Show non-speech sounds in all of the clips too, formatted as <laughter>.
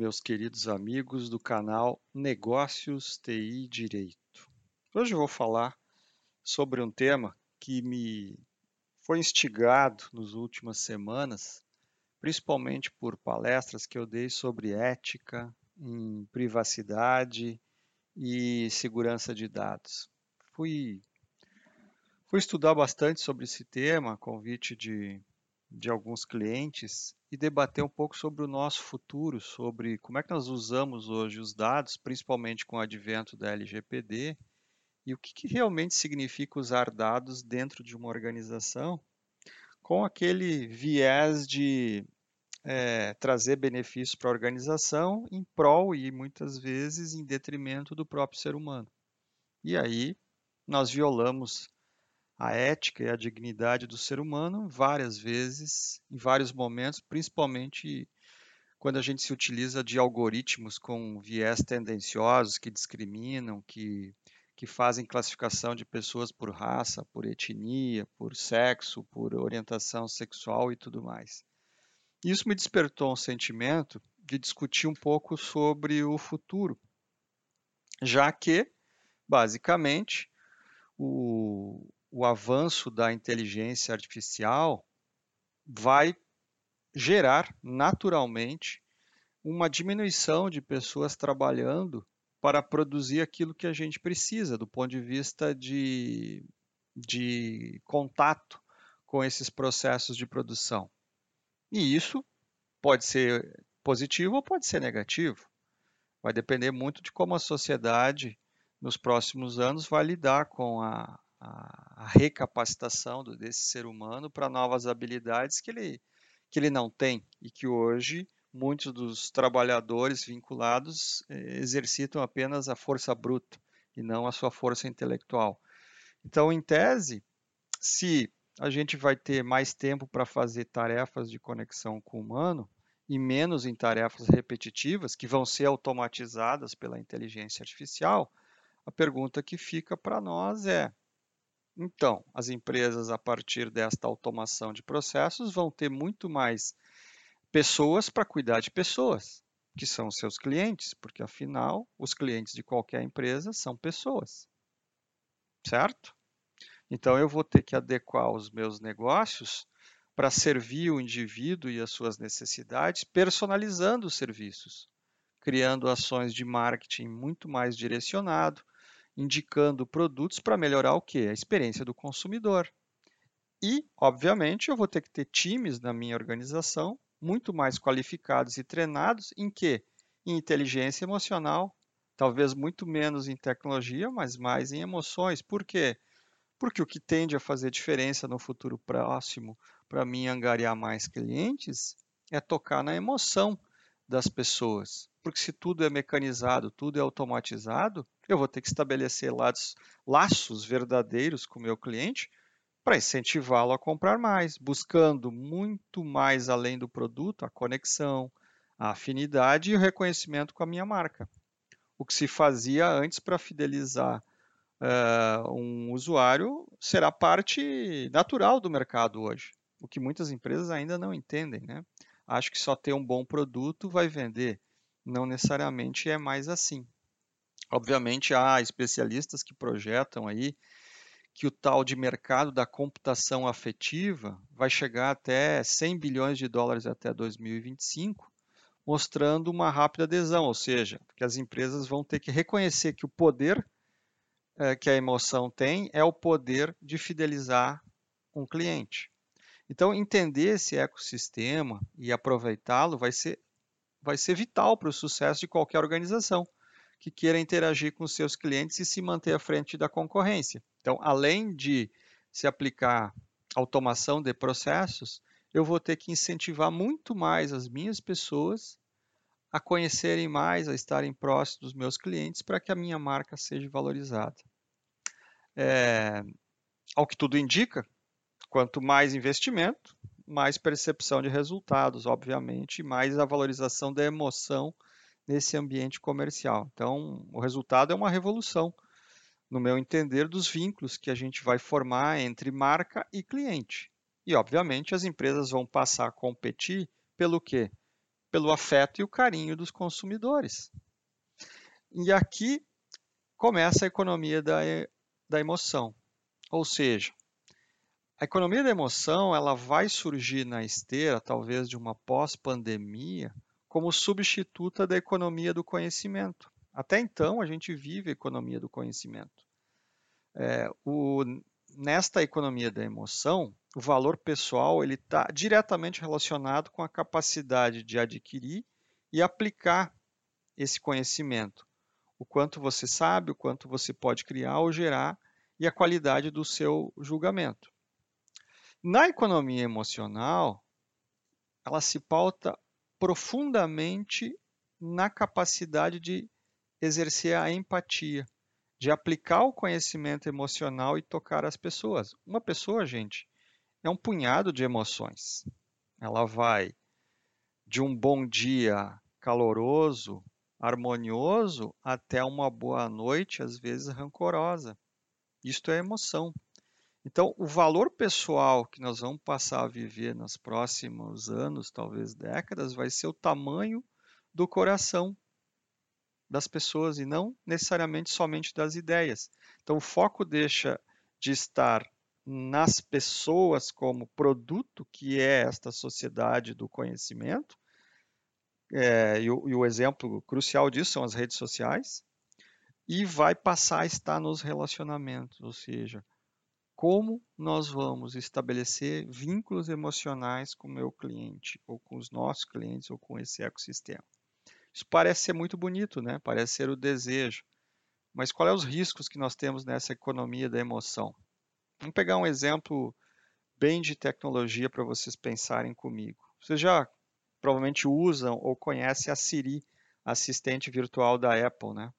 Meus queridos amigos do canal Negócios TI Direito. Hoje eu vou falar sobre um tema que me foi instigado nas últimas semanas, principalmente por palestras que eu dei sobre ética, em privacidade e segurança de dados. Fui, fui estudar bastante sobre esse tema, convite de, de alguns clientes, e debater um pouco sobre o nosso futuro, sobre como é que nós usamos hoje os dados, principalmente com o advento da LGPD, e o que, que realmente significa usar dados dentro de uma organização com aquele viés de é, trazer benefícios para a organização em prol e muitas vezes em detrimento do próprio ser humano. E aí nós violamos a ética e a dignidade do ser humano várias vezes, em vários momentos, principalmente quando a gente se utiliza de algoritmos com viés tendenciosos que discriminam, que, que fazem classificação de pessoas por raça, por etnia, por sexo, por orientação sexual e tudo mais. Isso me despertou um sentimento de discutir um pouco sobre o futuro, já que, basicamente, o, o avanço da inteligência artificial vai gerar naturalmente uma diminuição de pessoas trabalhando para produzir aquilo que a gente precisa do ponto de vista de, de contato com esses processos de produção. E isso pode ser positivo ou pode ser negativo. Vai depender muito de como a sociedade, nos próximos anos, vai lidar com a, a, recapacitação do, desse ser humano para novas habilidades que ele, que ele não tem e que hoje muitos dos trabalhadores vinculados eh, exercitam apenas a força bruta e não a sua força intelectual. Então, em tese, se a gente vai ter mais tempo para fazer tarefas de conexão com o humano e menos em tarefas repetitivas que vão ser automatizadas pela inteligência artificial, a pergunta que fica para nós é: então, as empresas, a partir desta automação de processos, vão ter muito mais pessoas para cuidar de pessoas, que são os seus clientes, porque afinal, os clientes de qualquer empresa são pessoas. Certo? Então, eu vou ter que adequar os meus negócios para servir o indivíduo e as suas necessidades, personalizando os serviços, criando ações de marketing muito mais direcionado, indicando produtos para melhorar o que? A experiência do consumidor. E, obviamente, eu vou ter que ter times na minha organização muito mais qualificados e treinados em que? Em inteligência emocional, talvez muito menos em tecnologia, mas mais em emoções. Por quê? Porque o que tende a fazer diferença no futuro próximo para mim angariar mais clientes é tocar na emoção das pessoas. Porque se tudo é mecanizado, tudo é automatizado, eu vou ter que estabelecer laços, laços verdadeiros com o meu cliente para incentivá-lo a comprar mais, buscando muito mais além do produto, a conexão, a afinidade e o reconhecimento com a minha marca. O que se fazia antes para fidelizar uh, um usuário será parte natural do mercado hoje, o que muitas empresas ainda não entendem. Né? Acho que só ter um bom produto vai vender. Não necessariamente é mais assim. Obviamente há especialistas que projetam aí que o tal de mercado da computação afetiva vai chegar até 100 bilhões de dólares até 2025, mostrando uma rápida adesão, ou seja, que as empresas vão ter que reconhecer que o poder é, que a emoção tem é o poder de fidelizar um cliente. Então, entender esse ecossistema e aproveitá-lo vai ser, vai ser vital para o sucesso de qualquer organização que queira interagir com seus clientes e se manter à frente da concorrência. Então, além de se aplicar automação de processos, eu vou ter que incentivar muito mais as minhas pessoas a conhecerem mais, a estarem próximos dos meus clientes para que a minha marca seja valorizada. É, ao que tudo indica, quanto mais investimento, mais percepção de resultados, obviamente, mais a valorização da emoção nesse ambiente comercial. Então, o resultado é uma revolução, no meu entender, dos vínculos que a gente vai formar entre marca e cliente. E, obviamente, as empresas vão passar a competir pelo quê? Pelo afeto e o carinho dos consumidores. E aqui começa a economia da, da emoção. Ou seja, a economia da emoção ela vai surgir na esteira, talvez, de uma pós-pandemia, como substituta da economia do conhecimento. Até então, a gente vive a economia do conhecimento. É, o, nesta economia da emoção, o valor pessoal ele está diretamente relacionado com a capacidade de adquirir e aplicar esse conhecimento. O quanto você sabe, o quanto você pode criar ou gerar e a qualidade do seu julgamento. Na economia emocional, ela se pauta profundamente na capacidade de exercer a empatia, de aplicar o conhecimento emocional e tocar as pessoas. Uma pessoa, gente, é um punhado de emoções. Ela vai de um bom dia caloroso, harmonioso, até uma boa noite, às vezes rancorosa. Isto é emoção. Então, o valor pessoal que nós vamos passar a viver nos próximos anos, talvez décadas, vai ser o tamanho do coração das pessoas e não necessariamente somente das ideias. Então, o foco deixa de estar nas pessoas como produto que é esta sociedade do conhecimento, é, e, o, e o exemplo crucial disso são as redes sociais, e vai passar a estar nos relacionamentos, ou seja, como nós vamos estabelecer vínculos emocionais com o meu cliente, ou com os nossos clientes, ou com esse ecossistema. Isso parece ser muito bonito, né? parece ser o desejo. Mas quais são os riscos que nós temos nessa economia da emoção? Vamos pegar um exemplo bem de tecnologia para vocês pensarem comigo. Vocês já provavelmente usam ou conhecem a Siri, assistente virtual da Apple, né?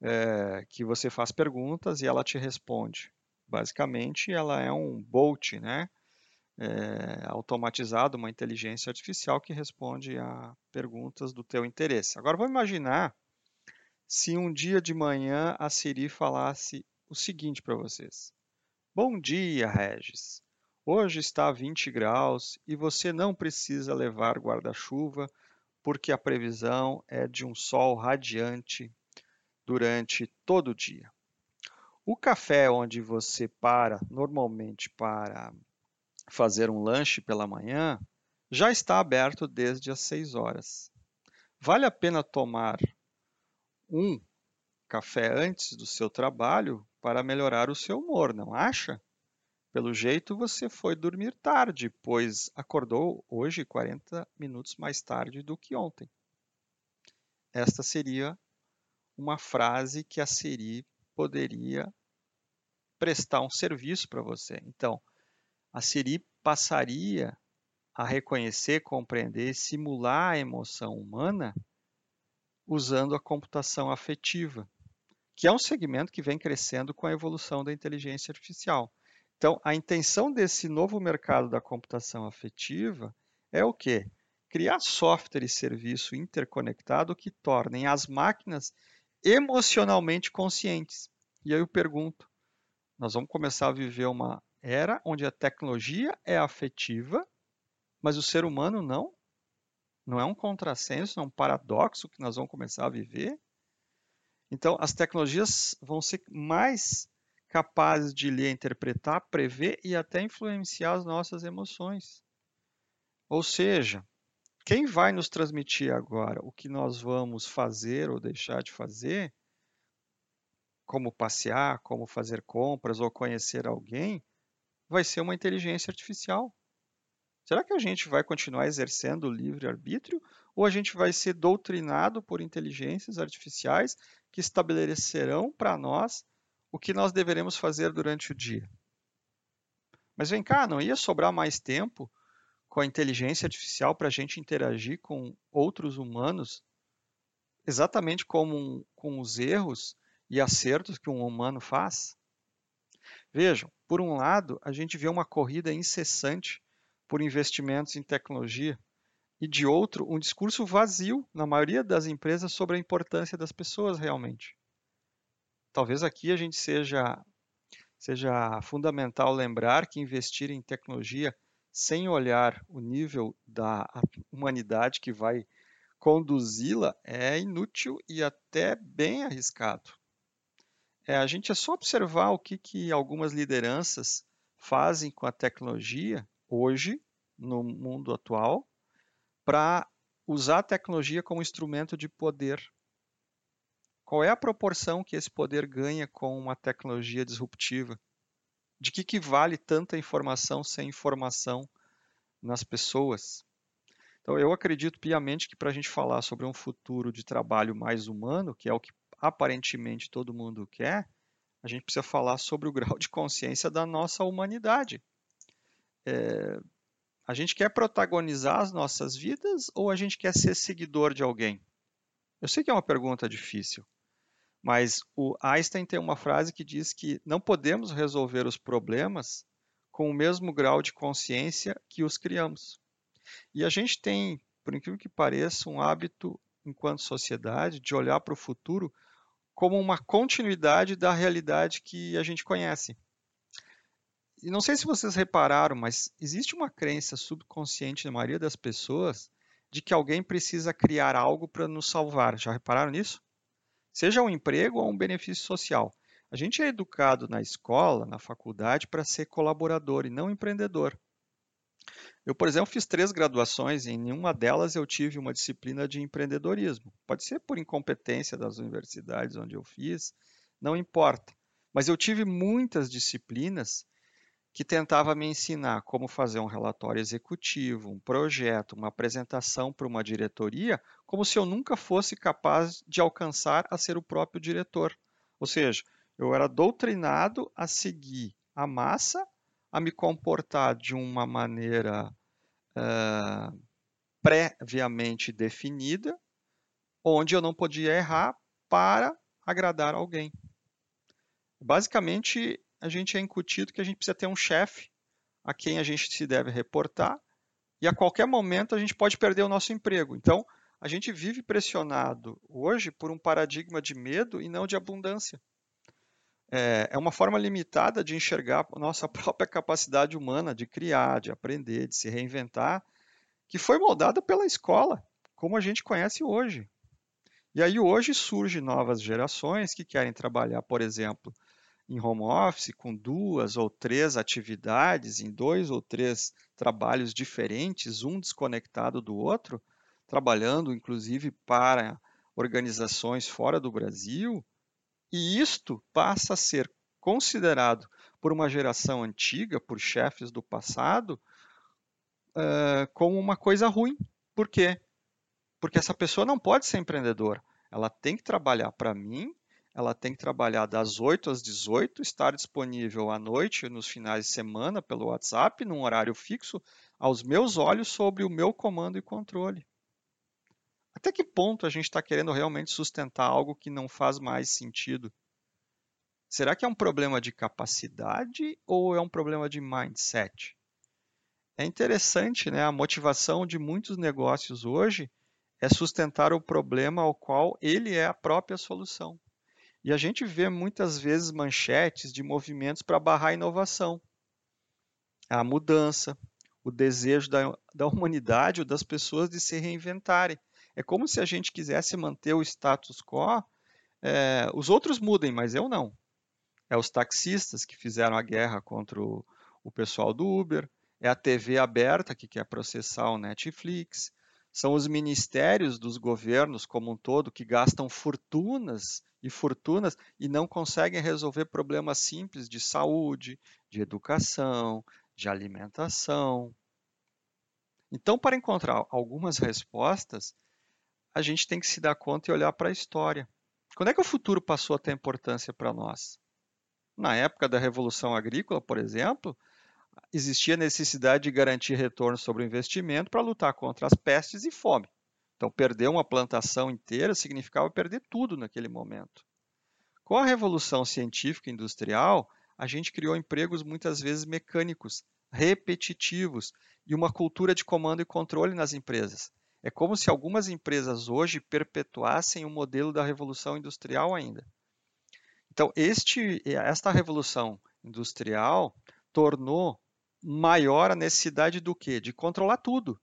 É, que você faz perguntas e ela te responde. Basicamente, ela é um bot, né? É, automatizado, uma inteligência artificial que responde a perguntas do teu interesse. Agora, vamos imaginar se um dia de manhã a Siri falasse o seguinte para vocês. Bom dia, Regis. Hoje está 20 graus e você não precisa levar guarda-chuva porque a previsão é de um sol radiante durante todo o dia. O café onde você para normalmente para fazer um lanche pela manhã já está aberto desde as 6 horas. Vale a pena tomar um café antes do seu trabalho para melhorar o seu humor, não acha? Pelo jeito você foi dormir tarde, pois acordou hoje 40 minutos mais tarde do que ontem. Esta seria uma frase que a Siri poderia prestar um serviço para você. Então, a Siri passaria a reconhecer, compreender, simular a emoção humana usando a computação afetiva, que é um segmento que vem crescendo com a evolução da inteligência artificial. Então, a intenção desse novo mercado da computação afetiva é o quê? Criar software e serviço interconectado que tornem as máquinas emocionalmente conscientes. E aí eu pergunto: nós vamos começar a viver uma era onde a tecnologia é afetiva, mas o ser humano não? Não é um contrassenso, é um paradoxo que nós vamos começar a viver? Então, as tecnologias vão ser mais capazes de ler, interpretar, prever e até influenciar as nossas emoções. Ou seja, quem vai nos transmitir agora o que nós vamos fazer ou deixar de fazer, como passear, como fazer compras ou conhecer alguém, vai ser uma inteligência artificial. Será que a gente vai continuar exercendo o livre-arbítrio ou a gente vai ser doutrinado por inteligências artificiais que estabelecerão para nós o que nós deveremos fazer durante o dia? Mas vem cá, não ia sobrar mais tempo com a inteligência artificial para a gente interagir com outros humanos exatamente como com os erros e acertos que um humano faz? Vejam, por um lado, a gente vê uma corrida incessante por investimentos em tecnologia, e de outro, um discurso vazio na maioria das empresas sobre a importância das pessoas realmente. Talvez aqui a gente seja seja fundamental lembrar que investir em tecnologia sem olhar o nível da humanidade que vai conduzi-la é inútil e até bem arriscado. É, a gente é só observar o que, que algumas lideranças fazem com a tecnologia hoje, no mundo atual, para usar a tecnologia como instrumento de poder. Qual é a proporção que esse poder ganha com uma tecnologia disruptiva? De que, que vale tanta informação sem informação nas pessoas? Então, eu acredito piamente que para a gente falar sobre um futuro de trabalho mais humano, que é o que aparentemente todo mundo quer, a gente precisa falar sobre o <laughs> grau de consciência da nossa humanidade é, a gente quer protagonizar as nossas vidas ou a gente quer ser seguidor de alguém? Eu sei que é uma pergunta difícil, mas o Einstein tem uma frase que diz que não podemos resolver os problemas com o mesmo grau de consciência que os criamos. E a gente tem, por incrível que pareça, um hábito, enquanto sociedade, de olhar para o futuro como uma continuidade da realidade que a gente conhece. E não sei se vocês repararam, mas existe uma crença subconsciente na maioria das pessoas de que alguém precisa criar algo para nos salvar. Já repararam nisso? Seja um emprego ou um benefício social. A gente é educado na escola, na faculdade, para ser colaborador e não empreendedor. Eu, por exemplo, fiz três graduações e em nenhuma delas eu tive uma disciplina de empreendedorismo. Pode ser por incompetência das universidades onde eu fiz, não importa. Mas eu tive muitas disciplinas que tentava me ensinar como fazer um relatório executivo, um projeto, uma apresentação para uma diretoria, como se eu nunca fosse capaz de alcançar a ser o próprio diretor. Ou seja, eu era doutrinado a seguir a massa, a me comportar de uma maneira uh, previamente definida, onde eu não podia errar para agradar alguém. Basicamente, a gente é incutido que a gente precisa ter um chefe a quem a gente se deve reportar e a qualquer momento a gente pode perder o nosso emprego. Então, a gente vive pressionado hoje por um paradigma de medo e não de abundância. É, é uma forma limitada de enxergar a nossa <laughs> própria capacidade humana de criar, de aprender, de se reinventar, que foi moldada pela escola, como a gente conhece hoje. E aí hoje surgem novas gerações que querem trabalhar, por exemplo, em home office com duas ou três atividades, em dois ou três trabalhos diferentes, um desconectado do outro, trabalhando inclusive para organizações fora do Brasil, e isto passa a ser considerado por uma geração antiga, por chefes do passado, uh, como uma coisa ruim. Por quê? Porque essa pessoa não pode ser empreendedora. Ela tem que trabalhar para mim ela tem que trabalhar das 8 às 18, estar disponível à noite, nos finais de semana, pelo WhatsApp, num horário fixo, aos meus olhos, sobre o meu comando e controle. Até que ponto a gente está querendo realmente sustentar algo que não faz mais sentido? Será que é um problema de capacidade ou é um problema de mindset? É interessante, né? A motivação de muitos negócios hoje é sustentar o problema ao qual ele é a própria solução. E a gente vê muitas vezes manchetes de movimentos para barrar a inovação, a mudança, o desejo da, da humanidade ou das pessoas de se reinventarem. É como se a gente quisesse manter o status quo, é, os outros mudem, mas eu não. é os taxistas que fizeram a guerra contra o, o pessoal do Uber, é a TV aberta que quer processar o Netflix, são os ministérios dos governos como um todo que gastam fortunas e fortunas e não conseguem resolver problemas simples de saúde, de educação, de alimentação. Então, para encontrar algumas respostas, a gente tem que se dar conta e olhar para a história. Quando é que o futuro passou a ter importância para nós? Na época da Revolução Agrícola, por exemplo, existia necessidade de garantir retorno sobre o investimento para lutar contra as pestes e fome. Então, perder uma plantação inteira significava perder tudo naquele momento. Com a revolução científica e industrial, a gente criou empregos muitas vezes mecânicos, repetitivos e uma cultura de comando e controle nas empresas. É como se algumas empresas hoje perpetuassem o modelo da revolução industrial ainda. Então, este, esta revolução industrial tornou maior a necessidade do quê? De controlar tudo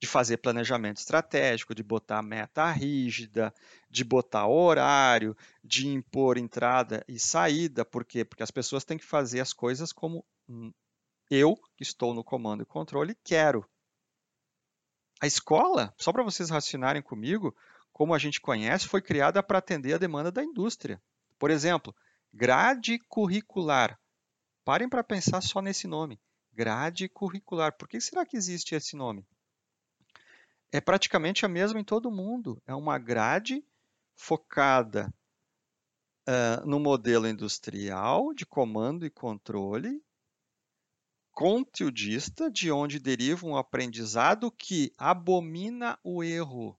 de fazer planejamento estratégico, de botar meta rígida, de botar horário, de impor entrada e saída. Por quê? Porque as pessoas têm que fazer as coisas como eu, que estou no comando e controle, quero. A escola, só para vocês raciocinarem comigo, como a gente conhece, foi criada para atender a demanda da indústria. Por exemplo, grade curricular. Parem para pensar só nesse nome. Grade curricular. Por que será que existe esse nome? é praticamente a mesma em todo mundo. É uma grade focada uh, no modelo industrial de comando e controle, conteudista, de onde deriva um aprendizado que abomina o erro,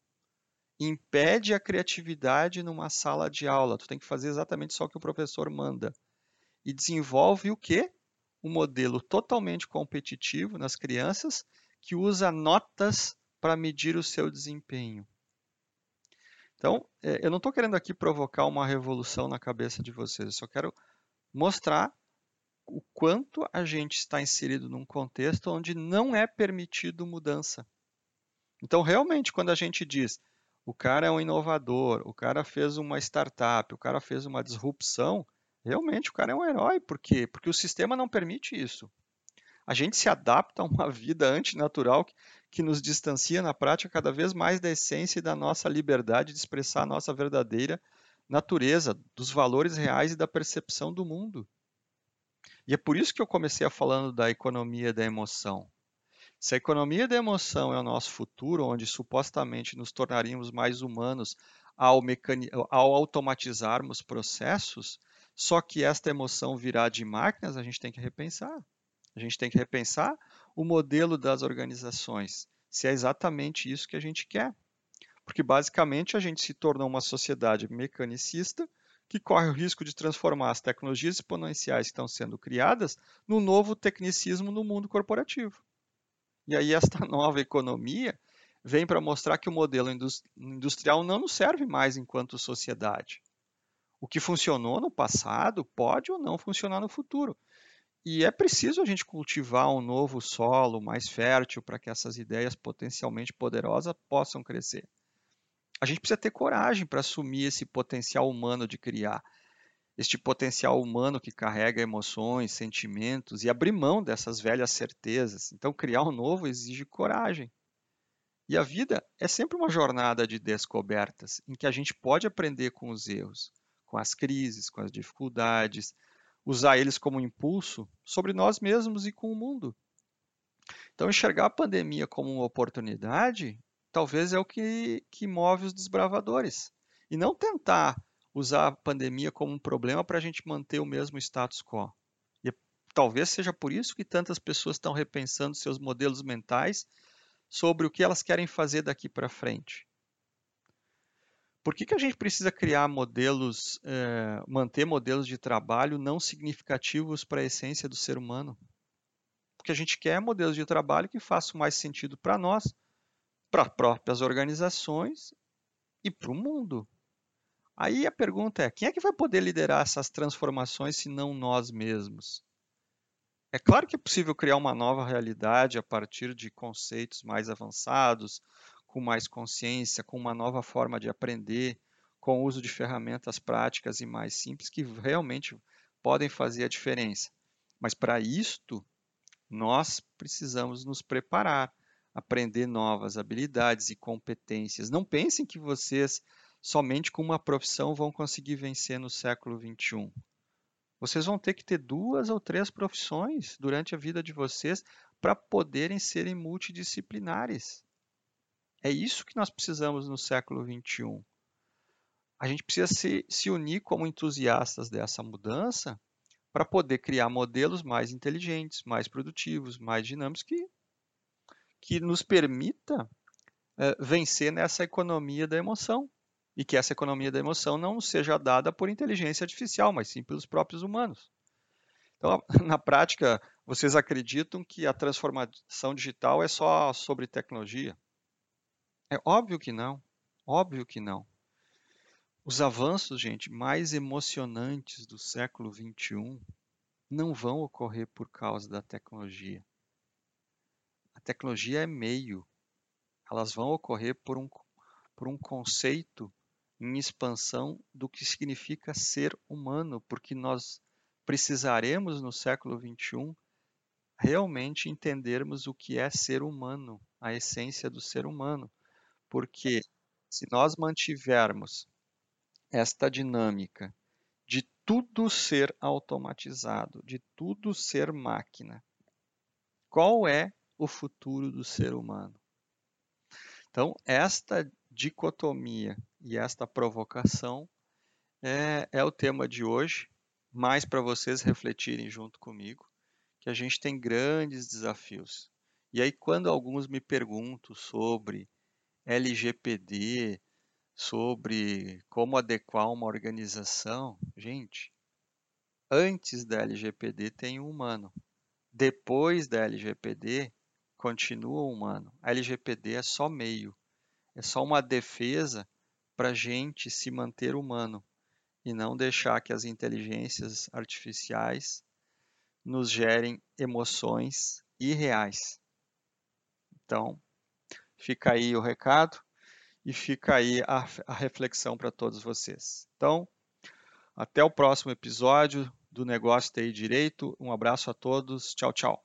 impede a criatividade numa sala de aula. Tu tem que fazer exatamente só o que o professor manda. E desenvolve o quê? Um modelo totalmente competitivo nas crianças que usa notas para medir o seu desempenho. Então, é, eu não estou querendo aqui provocar uma revolução na cabeça de vocês, eu só quero mostrar o quanto a gente está inserido num contexto onde não é permitido mudança. Então, realmente, quando a gente diz o cara é um inovador, o cara fez uma startup, o cara fez uma disrupção, realmente o cara é um herói. Por quê? Porque o sistema não permite isso. A gente se adapta a uma <laughs> vida antinatural que, que nos distancia na prática cada vez mais da essência e da nossa liberdade de expressar a nossa verdadeira natureza, dos valores reais e da percepção do mundo. E é por isso que eu comecei a falando da economia da emoção. Se a economia da emoção é o nosso futuro, onde supostamente nos tornaríamos mais humanos ao, ao automatizarmos processos, só que esta emoção virá de máquinas, a gente tem que repensar. A gente tem que repensar o modelo das organizações, se é exatamente isso que a gente quer. Porque basicamente a gente se tornou uma sociedade mecanicista que corre o risco de transformar as tecnologias exponenciais que estão sendo criadas num novo tecnicismo no mundo corporativo. E aí esta <laughs> nova economia vem para mostrar que o modelo industrial não nos serve mais enquanto sociedade. O que funcionou no passado pode ou não funcionar no futuro. E é preciso a gente cultivar um novo solo mais fértil para que essas ideias potencialmente poderosas possam crescer. A gente precisa ter coragem para assumir esse potencial humano de criar, este potencial humano que carrega emoções, sentimentos e abrir mão dessas velhas certezas. Então, criar um novo exige coragem. E a vida é sempre uma jornada de descobertas, em que a gente pode aprender com os erros, com as crises, com as dificuldades, usar eles como impulso sobre nós mesmos e com o mundo. Então, enxergar a pandemia como uma oportunidade talvez é o que, que move os desbravadores. E não tentar usar a pandemia como um problema para a gente manter o mesmo status quo. E talvez seja por isso que tantas pessoas estão repensando seus modelos mentais sobre o que elas querem fazer daqui para frente. Por que, que a gente precisa criar modelos, é, manter modelos de trabalho não significativos para a essência do ser humano? Porque a gente quer modelos de trabalho que façam mais sentido para nós, para as próprias organizações e para o mundo. Aí a pergunta é: quem é que vai poder liderar essas transformações se não nós mesmos? É claro que é possível criar uma nova realidade a partir de conceitos mais avançados, com mais consciência, com uma nova forma de aprender, com o uso de ferramentas práticas e mais simples que realmente podem fazer a diferença. Mas para isto, nós precisamos nos preparar, aprender novas habilidades e competências. Não pensem que vocês somente com uma profissão vão conseguir vencer no século 21. Vocês vão ter que ter duas ou três profissões durante a vida de vocês para poderem serem multidisciplinares. É isso que nós precisamos no século 21. A gente precisa se, se unir como entusiastas dessa mudança para poder criar modelos mais inteligentes, mais produtivos, mais dinâmicos que, que nos permita é, vencer nessa economia da emoção e que essa economia da emoção não seja dada por inteligência artificial, mas sim pelos próprios humanos. Então, <laughs> na prática, vocês acreditam que a transformação digital é só sobre tecnologia? É óbvio que não. Óbvio que não. Os avanços, gente, mais emocionantes do século XXI não vão ocorrer por causa da tecnologia. Tecnologia é meio. Elas vão ocorrer por um, por um conceito em expansão do que significa ser humano, porque nós precisaremos no século XXI realmente entendermos o que é ser humano, a essência do ser humano. Porque se nós mantivermos esta dinâmica de tudo ser automatizado, de tudo ser máquina, qual é o futuro do ser humano? Então, esta dicotomia e esta provocação é, é o tema de hoje, mais para vocês refletirem junto comigo, que a gente tem grandes desafios. E aí, quando alguns me perguntam sobre LGPD, sobre como adequar uma organização, gente, antes da LGPD tem um humano. Depois da LGPD, continua humano. A LGPD é só meio, é só uma defesa para a gente se manter humano e não deixar que as inteligências artificiais nos gerem emoções irreais. Então, fica aí o recado e fica aí a, a reflexão para todos vocês. Então, até o próximo episódio do Negócio TI Direito. Um abraço a todos. Tchau, tchau.